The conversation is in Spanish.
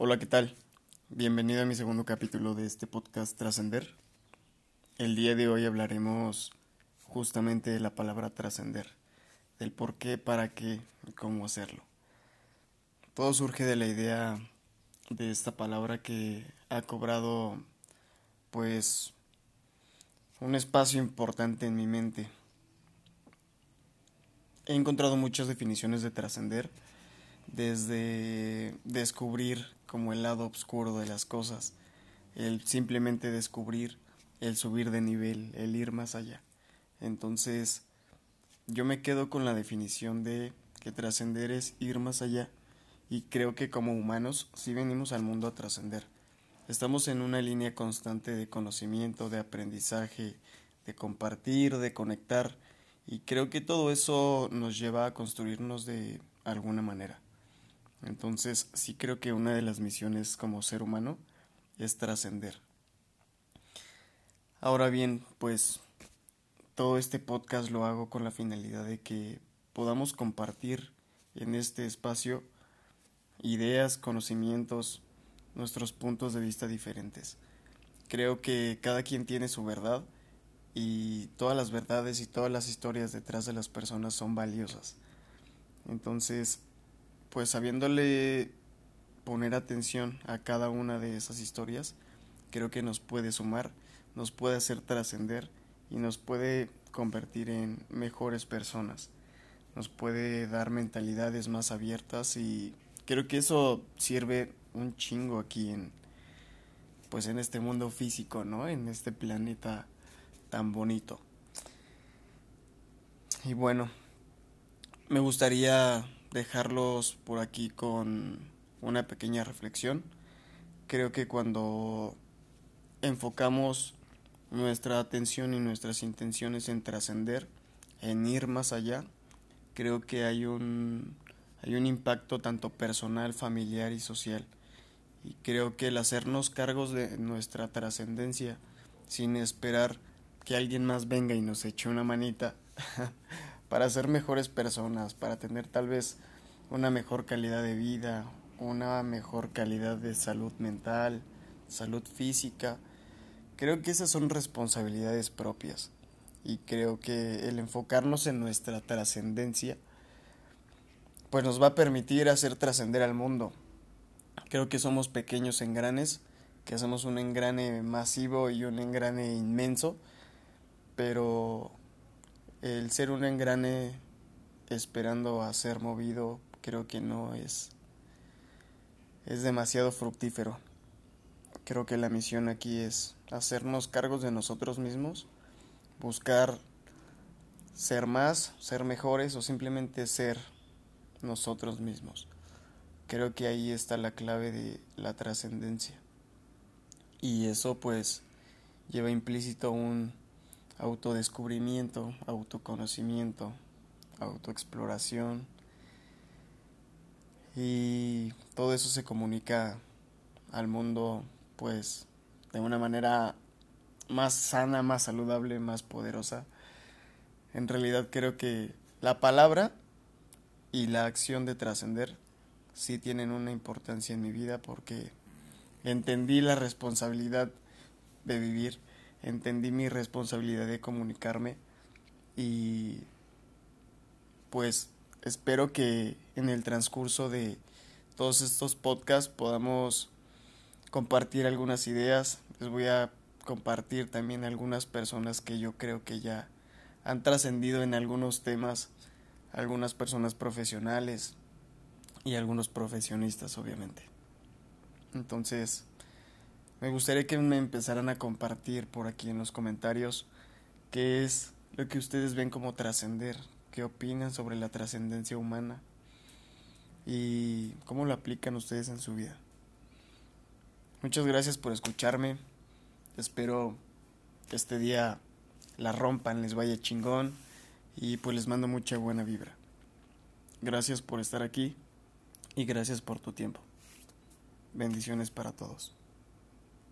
Hola, ¿qué tal? Bienvenido a mi segundo capítulo de este podcast Trascender. El día de hoy hablaremos justamente de la palabra trascender, del por qué, para qué y cómo hacerlo. Todo surge de la idea de esta palabra que ha cobrado pues un espacio importante en mi mente. He encontrado muchas definiciones de trascender desde descubrir como el lado oscuro de las cosas, el simplemente descubrir, el subir de nivel, el ir más allá. Entonces, yo me quedo con la definición de que trascender es ir más allá y creo que como humanos sí venimos al mundo a trascender. Estamos en una línea constante de conocimiento, de aprendizaje, de compartir, de conectar y creo que todo eso nos lleva a construirnos de alguna manera. Entonces sí creo que una de las misiones como ser humano es trascender. Ahora bien, pues todo este podcast lo hago con la finalidad de que podamos compartir en este espacio ideas, conocimientos, nuestros puntos de vista diferentes. Creo que cada quien tiene su verdad y todas las verdades y todas las historias detrás de las personas son valiosas. Entonces, pues sabiéndole poner atención a cada una de esas historias, creo que nos puede sumar, nos puede hacer trascender y nos puede convertir en mejores personas, nos puede dar mentalidades más abiertas y creo que eso sirve un chingo aquí en pues en este mundo físico, ¿no? En este planeta tan bonito. Y bueno, me gustaría dejarlos por aquí con una pequeña reflexión. Creo que cuando enfocamos nuestra atención y nuestras intenciones en trascender, en ir más allá, creo que hay un, hay un impacto tanto personal, familiar y social. Y creo que el hacernos cargos de nuestra trascendencia sin esperar que alguien más venga y nos eche una manita para ser mejores personas, para tener tal vez una mejor calidad de vida, una mejor calidad de salud mental, salud física. Creo que esas son responsabilidades propias y creo que el enfocarnos en nuestra trascendencia pues nos va a permitir hacer trascender al mundo. Creo que somos pequeños engranes, que hacemos un engrane masivo y un engrane inmenso, pero el ser un engrane esperando a ser movido creo que no es es demasiado fructífero. Creo que la misión aquí es hacernos cargos de nosotros mismos, buscar ser más, ser mejores o simplemente ser nosotros mismos. Creo que ahí está la clave de la trascendencia. Y eso pues lleva implícito un autodescubrimiento, autoconocimiento, autoexploración. Y todo eso se comunica al mundo pues de una manera más sana, más saludable, más poderosa. En realidad creo que la palabra y la acción de trascender sí tienen una importancia en mi vida porque entendí la responsabilidad de vivir entendí mi responsabilidad de comunicarme y pues espero que en el transcurso de todos estos podcasts podamos compartir algunas ideas. Les voy a compartir también algunas personas que yo creo que ya han trascendido en algunos temas, algunas personas profesionales y algunos profesionistas obviamente. Entonces, me gustaría que me empezaran a compartir por aquí en los comentarios qué es lo que ustedes ven como trascender, qué opinan sobre la trascendencia humana y cómo lo aplican ustedes en su vida. Muchas gracias por escucharme. Espero que este día la rompan, les vaya chingón y pues les mando mucha buena vibra. Gracias por estar aquí y gracias por tu tiempo. Bendiciones para todos.